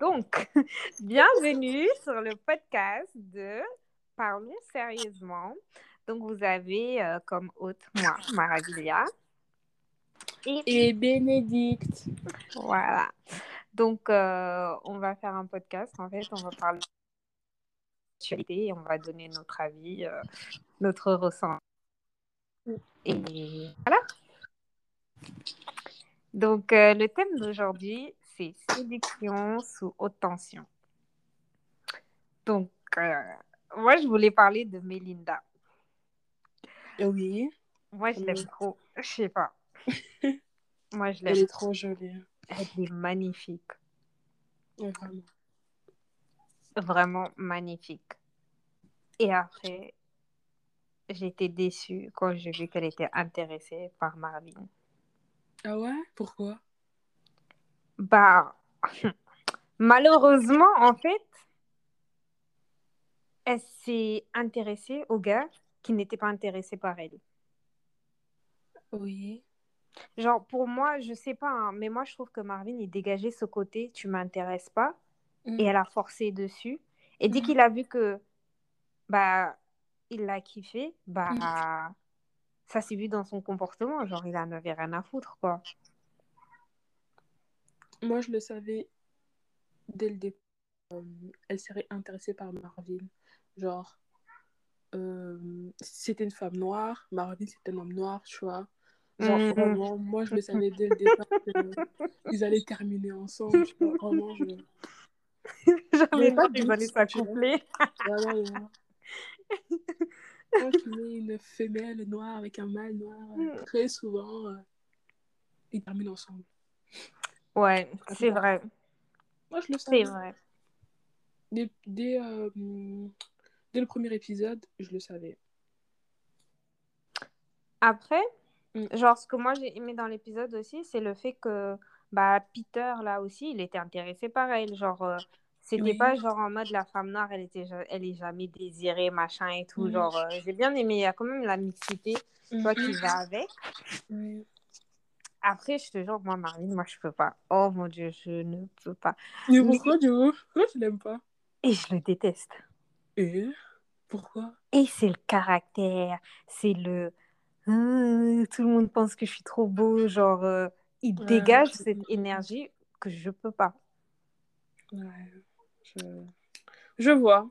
Donc, bienvenue sur le podcast de Parlons sérieusement. Donc, vous avez euh, comme hôte moi, Maravilla. Et, et Bénédicte. Voilà. Donc, euh, on va faire un podcast. En fait, on va parler d'actualité et on va donner notre avis, euh, notre ressenti. Et voilà. Donc, euh, le thème d'aujourd'hui, c'est séduction sous haute tension. Donc, euh, moi, je voulais parler de Melinda. Oui. Moi, je l'aime trop. Je sais pas. Moi, je Elle l'aime. est trop jolie. Elle est magnifique. Vraiment magnifique. Et après, j'étais déçue quand j'ai vu qu'elle était intéressée par Marvin. Ah ouais? Pourquoi? Bah, malheureusement, en fait, elle s'est intéressée au gars qui n'était pas intéressé par elle. Oui. Genre, pour moi, je sais pas, hein, mais moi, je trouve que Marvin, il dégageait ce côté, tu m'intéresses pas, et elle a forcé dessus. Et dès Mhm. qu'il a vu que, bah, il l'a kiffé, bah, ça s'est vu dans son comportement. Genre, il en avait rien à foutre, quoi. Moi, je le savais dès le départ. Euh, elle serait intéressée par Marvin. Genre, euh, c'était une femme noire, Marvin, c'était un homme noir, tu vois. Genre, Mhm. vraiment, moi, je le savais dès le départ qu'ils allaient terminer ensemble. Tu vois. Vraiment, je... J'avais pas qu'ils allaient s'accoupler. Vraiment, vraiment. Quand tu mets une femelle noire avec un mâle noir, euh, très souvent, euh, ils terminent ensemble. Ouais, c'est vrai. Moi, je le C'est savais. vrai. Dès, dès, euh, dès le premier épisode, je le savais. Après, Mm. genre, ce que moi j'ai aimé dans l'épisode aussi, c'est le fait que bah, Peter, là aussi, il était intéressé par elle. Genre, euh, c'était Oui. pas genre en mode la femme noire, elle, était, elle est jamais désirée, machin et tout. Mm. Genre, euh, j'ai bien aimé. Il y a quand même la mixité, tu vois, qui Mhm. va avec. Après, je te jure, moi, Marine, moi, je peux pas. Oh mon Dieu, je ne peux pas. Mais pourquoi, du coup? Pourquoi tu l'aimes pas? Et je le déteste. Et Pourquoi? Et c'est le caractère, c'est le Hum, tout le monde pense que je suis trop beau, genre euh, il Ouais, dégage je- cette énergie que je peux pas. Ouais, je... je vois.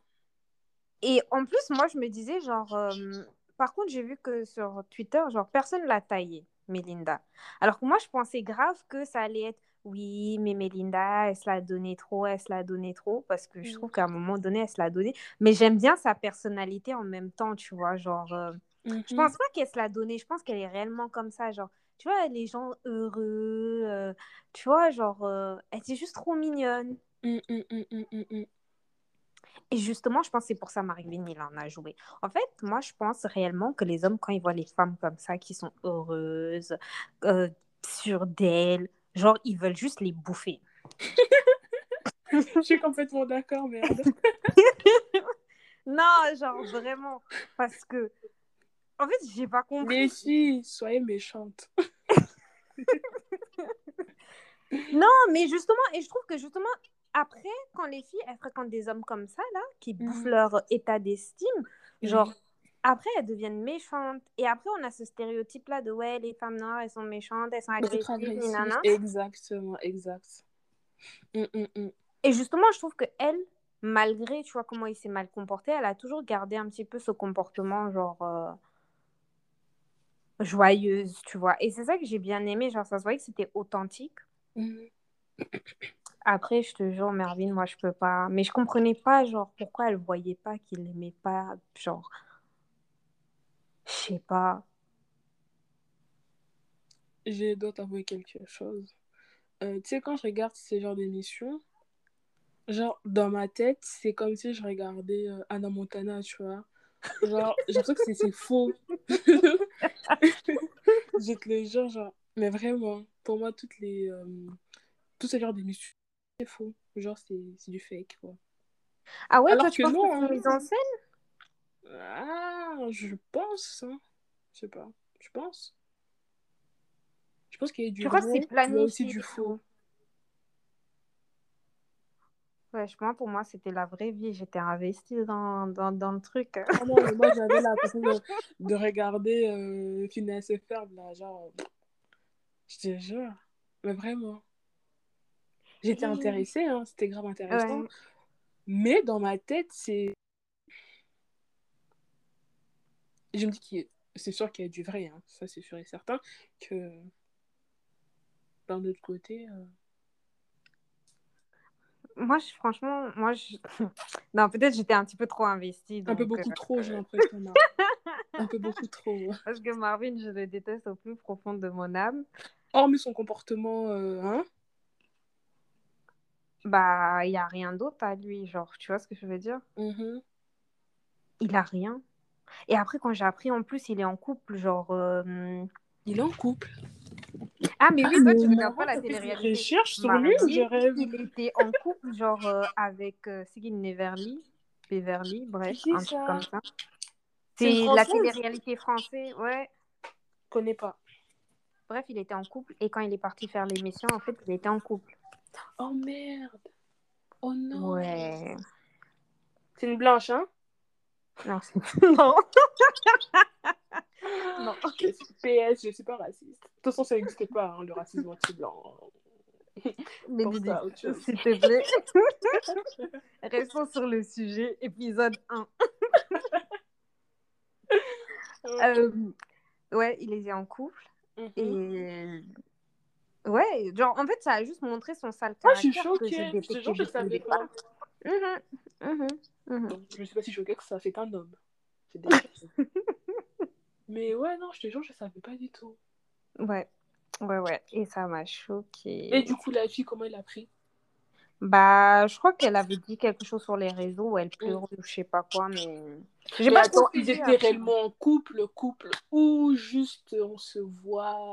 Et en plus, moi je me disais genre euh, par contre, j'ai vu que sur Twitter, genre personne l'a taillé, Melinda. Alors que moi je pensais grave que ça allait être oui, mais Melinda, elle se l'a donné trop, elle se l'a donné trop parce que je Mm. trouve qu'à un moment donné, elle se l'a donné, mais j'aime bien sa personnalité en même temps, tu vois, genre euh, Je Mhm. pense pas qu'elle se l'a donnée. Je pense qu'elle est réellement comme ça. Genre, tu vois, les gens heureux. euh, tu vois, genre, euh, elle était juste trop mignonne. Mm, mm, mm, mm, mm, mm. Et justement, je pense que c'est pour ça Marvin, il en a joué. En fait, moi, je pense réellement que les hommes, quand ils voient les femmes comme ça, qui sont heureuses, euh, sûres d'elles, genre, ils veulent juste les bouffer. Je suis complètement d'accord, merde. Non, genre, vraiment. Parce que, en fait, j'ai pas compris. Les filles, soyez méchantes. Non, mais justement, et je trouve que justement, après, quand les filles, elles fréquentent des hommes comme ça, là, qui bouffent Mhm. leur état d'estime, genre, après, elles deviennent méchantes. Et après, on a ce stéréotype-là de, ouais, les femmes noires, elles sont méchantes, elles sont agressives. Exactement, exact. Mm, mm, mm. Et justement, je trouve que elle, malgré, tu vois, comment il s'est mal comporté, elle a toujours gardé un petit peu ce comportement, genre, euh, joyeuse, tu vois. Et c'est ça que j'ai bien aimé, genre, ça se voyait que c'était authentique. Mm. Après, je te jure, Mervyn, moi, je peux pas. Mais je comprenais pas, genre, pourquoi elle voyait pas qu'il l'aimait pas. Genre, je sais pas. Je dois t'avouer quelque chose. Euh, tu sais, quand je regarde ce genre d'émission, genre, dans ma tête, c'est comme si je regardais euh, Anna Montana, tu vois. Genre, j'ai l'impression que c'est- faux. je te le jure, genre. Mais vraiment, pour moi, toutes les, euh, tout ce genre d'émission, c'est faux. Genre, c'est du fake, quoi. Ah ouais, Alors toi, tu que penses non, que c'est hein. mise en scène? Ah, je pense, hein. Je sais pas. Je pense. Je pense qu'il y a du Tu crois aussi planifié du faux. Ouais, je- moi, pour moi, c'était la vraie vie. J'étais investie dans, dans, dans le truc. Ah non, mais moi, j'avais l'impression de, de regarder euh, Phineas et Ferb, là, genre... Je te jure. Mais vraiment. J'étais Et- intéressée, hein, c'était grave intéressant. Ouais. Mais dans ma tête, c'est... Je me dis que c'est sûr qu'il y a du vrai, hein, ça c'est sûr et certain, que d'un autre côté... euh, Moi, je- franchement, moi, je... non, peut-être j'étais un petit peu trop investie. Un peu beaucoup euh, trop, j'ai l'impression. Un peu beaucoup trop. Parce que Marvin, je le déteste au plus profond de mon âme. Hormis son comportement, euh, hein Bah, il n'y a rien d'autre à lui. Genre, tu vois ce que je veux dire? mhm. Il a rien. Et après, quand j'ai appris, en plus, il est en couple. Genre. euh, Il est en couple. Ah, mais oui, Ah, toi, tu regardes pas la télé-réalité. recherches sur lui ou Marvin, je rêve il était en couple, genre, euh, avec euh, Sigyn Neverly? Beverly, bref, un truc comme ça. C'est la télé-réalité française, ouais. Je connais pas. Bref, il était en couple. Et quand il est parti faire l'émission, en fait, il était en couple. Oh merde. Oh non. Ouais. C'est une blanche, hein? Non, c'est... non. non. PS, je suis pas raciste. De toute façon, ça n'existe pas, hein, le racisme anti-blanc. Mais chose. s'il te plaît. Restons sur le sujet, épisode 1. Euh, ouais, il était en couple. Mhm. Et. Ouais, genre, en fait, ça a juste montré son sale Ah, je suis caractère que choquée. j'ai Je te jure, je savais pas. Mhm, mhm. Donc, je ne suis pas si choquée que ça fait un homme. C'est dégueulasse. Mais ouais, non, je te jure, je savais pas du tout. Ouais, ouais, ouais. Et ça m'a choquée. Et du coup, la fille, comment elle a pris? Bah, je crois qu'elle avait dit quelque chose sur les réseaux où elle pleurait ou je sais pas quoi, mais. J'ai pas attends, ils étaient réellement en couple, couple, ou juste on se voit?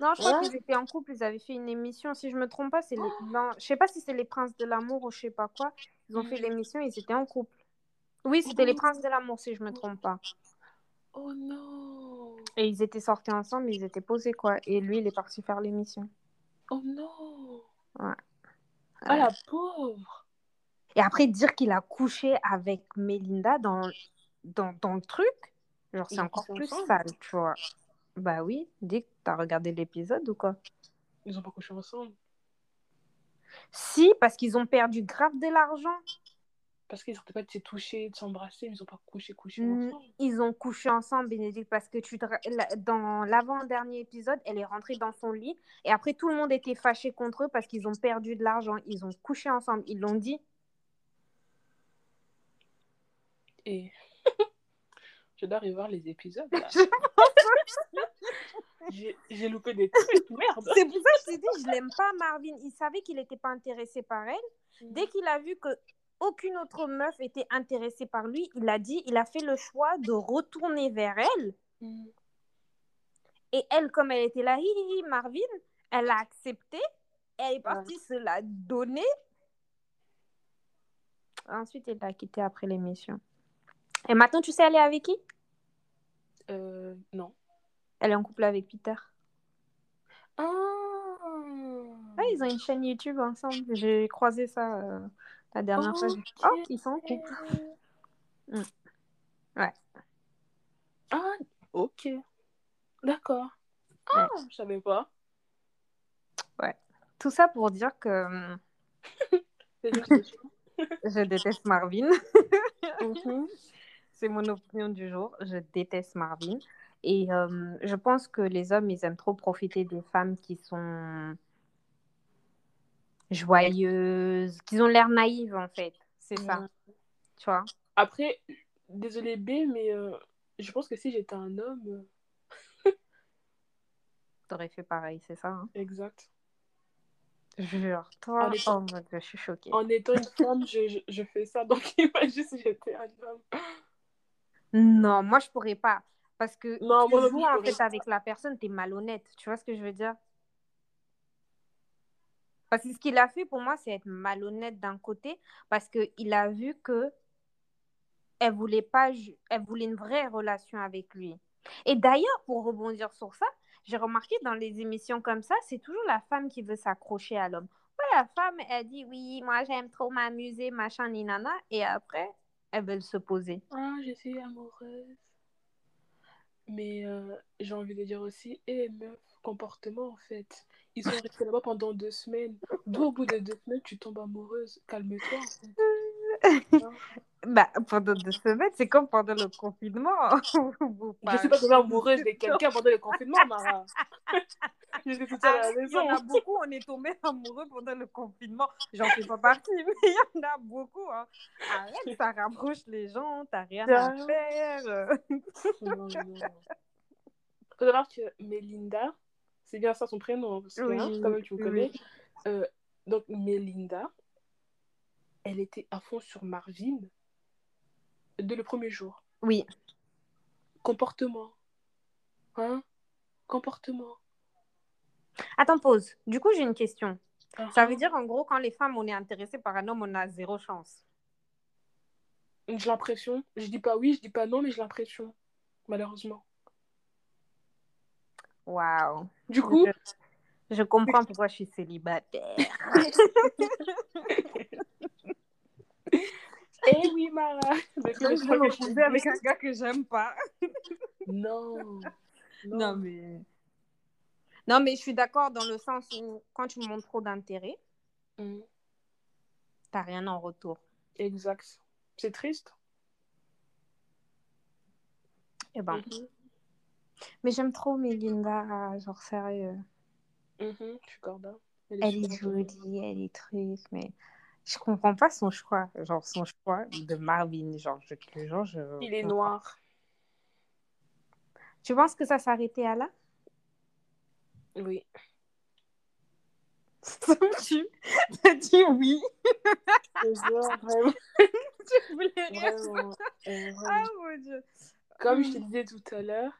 Non, je crois Ouais. qu'ils étaient en couple, ils avaient fait une émission. Si je me trompe pas, c'est les. Non, je sais pas si c'est les Princes de l'amour ou je sais pas quoi. Ils ont fait l'émission, ils étaient en couple. Oui, c'était les Princes de l'amour, si je me trompe pas. Oh non Et ils étaient sortis ensemble, ils étaient posés quoi. Et lui, il est parti faire l'émission. Oh non Ouais. Ah la pauvre Et après, dire qu'il a couché avec Melinda dans, dans, dans le truc, genre, c'est encore plus ensemble sale, tu vois. Bah oui, dis que t'as regardé l'épisode ou quoi? Ils ont pas couché ensemble. Si, parce qu'ils ont perdu grave de l'argent. Parce qu'ils n'arrêtaient pas de se toucher, de s'embrasser, ils ont pas couché, couché Mm, ensemble. Ils ont couché ensemble, Bénédicte, parce que tu te dans l'avant-dernier épisode, elle est rentrée dans son lit et après tout le monde était fâché contre eux parce qu'ils ont perdu de l'argent. Ils ont couché ensemble, ils l'ont dit. Et je dois revoir les épisodes. J'ai loupé des trucs, merde C'est pour ça que je t'ai dit, je l'aime pas, Marvin. Il savait qu'il n'était pas intéressé par elle. Dès qu'il a vu que aucune autre meuf était intéressée par lui, il a dit, il a fait le choix de retourner vers elle. Mm. Et elle, comme elle était là, hi, hi, hi, Marvin, elle a accepté. Elle est partie se la donner. Ensuite, elle l'a quitté après l'émission. Et maintenant, tu sais, elle est avec qui? Euh, non. Elle est en couple avec Peter. Ah Ouais, ils ont une chaîne YouTube ensemble. J'ai croisé ça euh, la dernière fois. Oh, ils sont en couple. Mm. Ouais. Ah, ok. D'accord. Ah, je savais pas. Tout ça pour dire que je- je déteste Marvin. Mhm. C'est mon opinion du jour. Je déteste Marvin. Et euh, je pense que les hommes, ils aiment trop profiter des femmes qui sont joyeuses, qui ont l'air naïves, en fait. C'est ça. Tu vois? Après, désolé B, mais euh, je pense que si j'étais un homme, euh, T'aurais fait pareil, c'est ça. hein? Exact. Jure, toi. En étant- Oh mon dieu, je suis choquée. En étant une femme, je, je, je fais ça, donc imagine si j'étais un homme. Non, moi, je pourrais pas. Parce que Non, tu moi joues en fait avec la personne, t'es malhonnête. Tu vois ce que je veux dire? Parce que ce qu'il a fait pour moi, c'est être malhonnête d'un côté, parce qu'il a vu que elle voulait pas, elle voulait une vraie relation avec lui. Et d'ailleurs, pour rebondir sur ça, j'ai remarqué dans les émissions comme ça, c'est toujours la femme qui veut s'accrocher à l'homme. Pas la femme, elle dit oui, moi j'aime trop m'amuser, machin, ni nana, et après, elle veut se poser. Ah, je suis amoureuse. Mais euh, j'ai envie de dire aussi, et meuf, comportement en fait. Ils sont restés là-bas pendant deux semaines. D'où au bout de deux semaines, tu tombes amoureuse. Calme-toi en fait. Hein? Bah, pendant deux semaines, c'est comme pendant le confinement. Vous Je suis pas tombée amoureuse de quelqu'un pendant le confinement, Mara. J'étais toute seule à la Ah, Il y maison. en a beaucoup, on est tombé amoureux pendant le confinement. J'en fais pas partie, mais il y en a beaucoup. Hein. Arrête, ça rapproche les gens, t'as rien à faire. Non, non, non. Que Melinda, c'est bien ça son prénom, hein, parce que Oui, hein, quand même tu me connais. oui. Euh, donc Melinda, elle était à fond sur Marvin dès le premier jour. Oui. Comportement. Hein? Comportement. Attends, pause. Du coup, j'ai une question. Ah, Ça veut dire, en gros, quand les femmes, on est intéressé par un homme, on a zéro chance. J'ai l'impression. Je dis pas oui, je dis pas non, mais j'ai l'impression. Malheureusement. Waouh. Du coup, Je, je comprends pourquoi je suis célibataire. eh oui, Mara. Mais Je vais me retrouver avec un gars que j'aime pas. Non. Non. Non, mais... Non, mais je suis d'accord dans le sens où quand tu montres trop d'intérêt, Mm, t'as rien en retour. Exact. C'est triste. Eh ben. Mhm, Mais j'aime trop Melinda, genre sérieux. mhm, Je suis corda. Elle est jolie. jolie, elle est truc, mais je comprends pas son choix. Genre son choix de Marvin. Genre, je te je... Il est noir. Tu penses que ça s'arrêtait à là? Oui. Tu as dit oui. Tu voulais rien. vraiment, vraiment. Ah mon dieu. Comme je te disais tout à l'heure,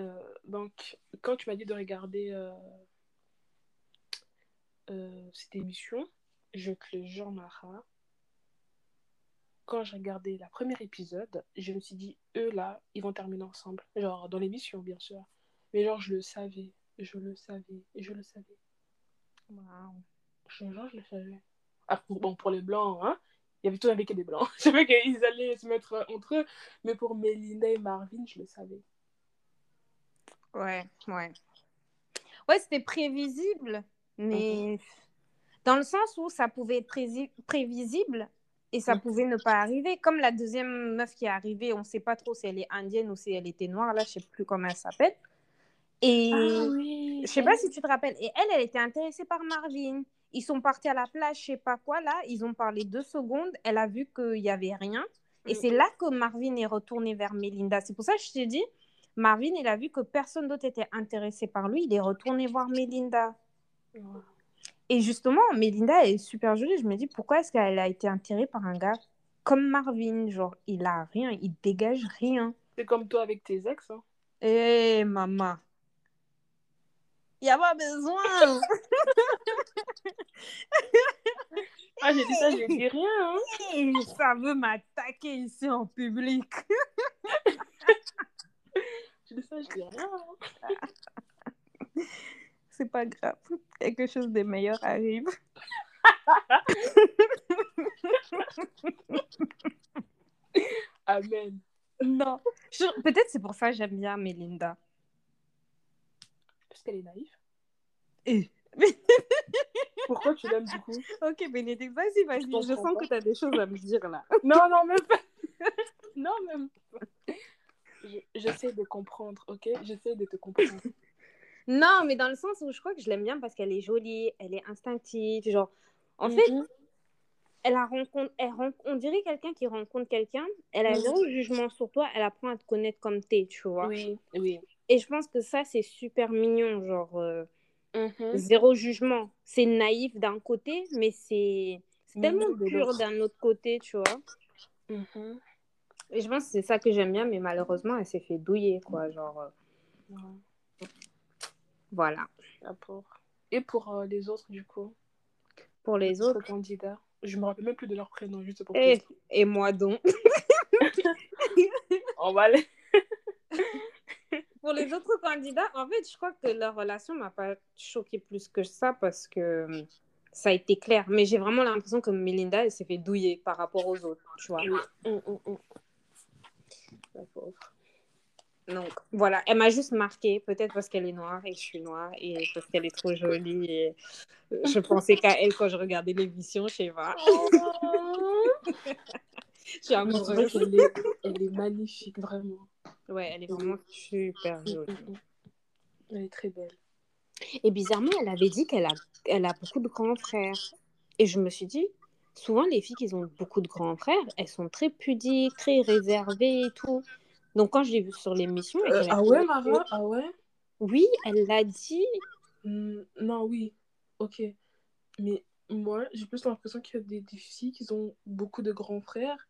euh, donc quand tu m'as dit de regarder euh, euh, cette émission, je te le jure, Mara, quand j'ai regardé la première épisode, je me suis dit, eux là, ils vont terminer ensemble. Genre dans l'émission, bien sûr. Mais genre, je le savais, je le savais, et je le savais. Waouh. Je jure, je le savais. Ah, pour, bon, pour les blancs, hein, il y avait tout avec des blancs. Je savais qu'ils allaient se mettre entre eux, mais pour Melinda et Marvin, je le savais. Ouais, ouais. Ouais, c'était prévisible, mais dans le sens où ça pouvait être prévisible et ça Mhm. pouvait ne pas arriver. Comme la deuxième meuf qui est arrivée, on ne sait pas trop si elle est indienne ou si elle était noire, là, je sais plus comment elle s'appelle. Et oui. je sais pas si tu te rappelles. Et elle, elle était intéressée par Marvin. Ils sont partis à la plage, je sais pas quoi, là. Ils ont parlé deux secondes. Elle a vu qu'il y avait rien. Et Mm. c'est là que Marvin est retourné vers Melinda. C'est pour ça que je t'ai dit, Marvin, il a vu que personne d'autre était intéressé par lui. Il est retourné voir Melinda. Ouais. Et justement, Melinda est super jolie. Je me dis, pourquoi est-ce qu'elle a été attirée par un gars comme Marvin? Genre, il a rien, il dégage rien. C'est comme toi avec tes ex. Hein. Eh, maman. Il n'y a pas besoin. Ah, j'ai dit ça, j'ai dit rien. Hein. Ça veut m'attaquer ici en public. J'ai dit ça, je dis rien. hein. C'est pas grave. Quelque chose de meilleur arrive. Amen. Non. Je- Peut-être c'est pour ça que j'aime bien Melinda. Parce qu'elle est naïve. Eh. Pourquoi tu l'aimes du coup? Ok, Bénédicte, vas-y, vas-y. Je sens pas. que tu as des choses à me dire là. Non, non, même pas. non, même pas. Je- J'essaie de comprendre, ok? J'essaie de te comprendre. Non, mais dans le sens où je crois que je l'aime bien parce qu'elle est jolie, elle est instinctive. Genre, en fait, Mhm. elle a rencontre, elle on dirait quelqu'un qui rencontre quelqu'un, elle a Mhm. zéro jugement sur toi, elle apprend à te connaître comme t'es, tu vois. Oui, oui. Et je pense que ça, c'est super mignon, genre, euh, Mhm. zéro jugement. C'est naïf d'un côté, mais c'est tellement de pur d'un autre côté, tu vois. Et je pense que c'est ça que j'aime bien, mais malheureusement, elle s'est fait douiller, quoi. Genre, euh, Voilà. D'accord. Et pour euh, les autres, du coup Pour les autres. candidats Je me rappelle même plus de leur prénom, juste pour Et, te et moi donc. On va aller. Pour les autres candidats, en fait, je crois que leur relation m'a pas choqué plus que ça parce que euh, ça a été clair. Mais j'ai vraiment l'impression que Melinda, elle s'est fait douiller par rapport aux autres, tu vois. Hum, hum, hum. La pauvre. Donc voilà, elle m'a juste marqué, peut-être parce qu'elle est noire et je suis noire et parce qu'elle est trop jolie. Et euh, je pensais qu'à elle quand je regardais l'émission, je sais pas. je suis amoureuse. qu'elle est, elle est magnifique, vraiment. Ouais, elle est vraiment super jolie. Elle est très belle. Et bizarrement, elle avait dit qu'elle a, elle a beaucoup de grands frères. Et je me suis dit, souvent les filles qui ont beaucoup de grands frères, elles sont très pudiques, très réservées et tout. Donc quand je l'ai vue sur l'émission, Euh, ah ouais, Mara Ah ouais? Oui, elle l'a dit. Hmm, Non, oui. Ok. Mais moi, j'ai plus l'impression qu'il y a des, des filles qui ont beaucoup de grands frères.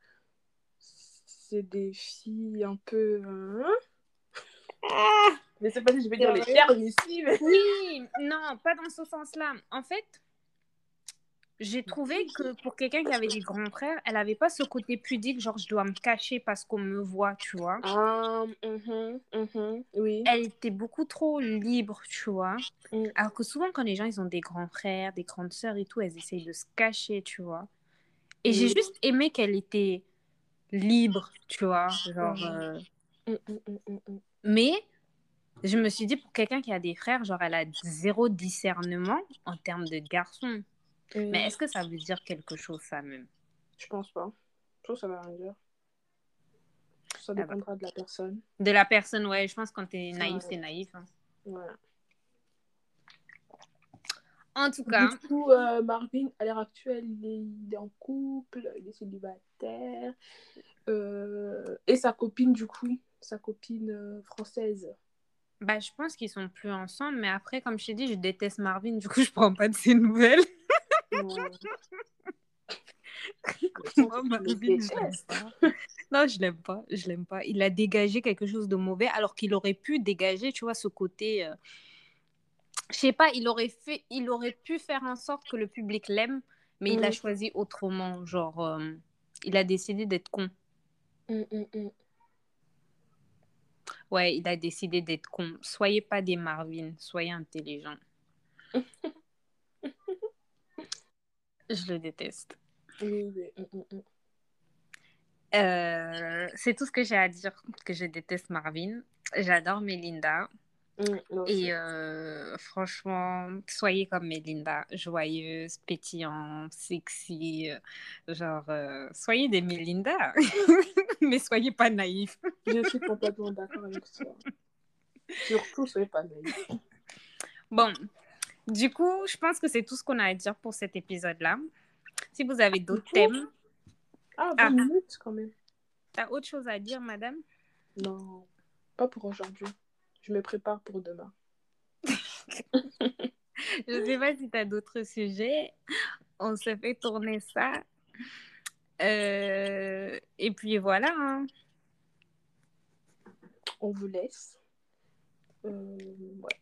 C'est des filles un peu. hein? Ah Mais c'est pas si je vais dire les termes ici, mais. Oui, non, pas dans ce sens-là. En fait, j'ai trouvé que pour quelqu'un qui avait des grands frères, elle avait pas ce côté pudique, genre je dois me cacher parce qu'on me voit, tu vois. Ah, mhm, mhm, oui. Elle était beaucoup trop libre, tu vois. Mm. Alors que souvent, quand les gens ils ont des grands frères, des grandes sœurs et tout, elles essayent de se cacher, tu vois. Et j'ai Oui. juste aimé qu'elle était libre, tu vois. Genre, euh, mm. Mais je me suis dit, pour quelqu'un qui a des frères, genre, elle a zéro discernement en termes de garçon. Mais est-ce que ça veut dire quelque chose, ça même? Je pense pas. Je trouve que ça va rien dire. Ça bah. dépendra de la personne. De la personne, ouais, je pense que quand t'es naïf, Ouais. c'est naïf. hein. Voilà. En tout cas, Du coup, euh, Marvin, à l'heure actuelle, il est, il est en couple, il est célibataire. Euh, et sa copine, du coup, sa copine euh, française. bah, je pense qu'ils sont plus ensemble. Mais après, comme je t'ai dit, je déteste Marvin. Du coup, je prends pas de ses nouvelles. Moi, je l'aime pas. Non, je l'aime pas. Je l'aime pas. Il a dégagé quelque chose de mauvais alors qu'il aurait pu dégager, tu vois, ce côté. euh, Je sais pas, il aurait fait, il aurait pu faire en sorte que le public l'aime, mais il a Mhm. choisi autrement. Genre, euh, il a décidé d'être con. Mm, mm, mm. Ouais, il a décidé d'être con. Soyez pas des Marvin, soyez intelligents. Je le déteste. Oui, oui. Mm, mm, mm. Euh, c'est tout ce que j'ai à dire que je déteste Marvin. J'adore Melinda. Et euh, franchement, soyez comme Melinda, joyeuse, pétillante, sexy. euh, genre, euh, soyez des Melinda, mais soyez pas naïfs. Je suis complètement d'accord avec toi. Surtout, soyez pas naïf. Bon, du coup, je pense que c'est tout ce qu'on a à dire pour cet épisode-là. Si vous avez d'autres thèmes, Ah, 20 Ah. minutes quand même. t'as autre chose à dire, madame? Non, pas pour aujourd'hui. Je me prépare pour demain. Je sais pas si t'as d'autres sujets. On se fait tourner ça. Euh, et puis voilà. hein. On vous laisse. Euh, ouais.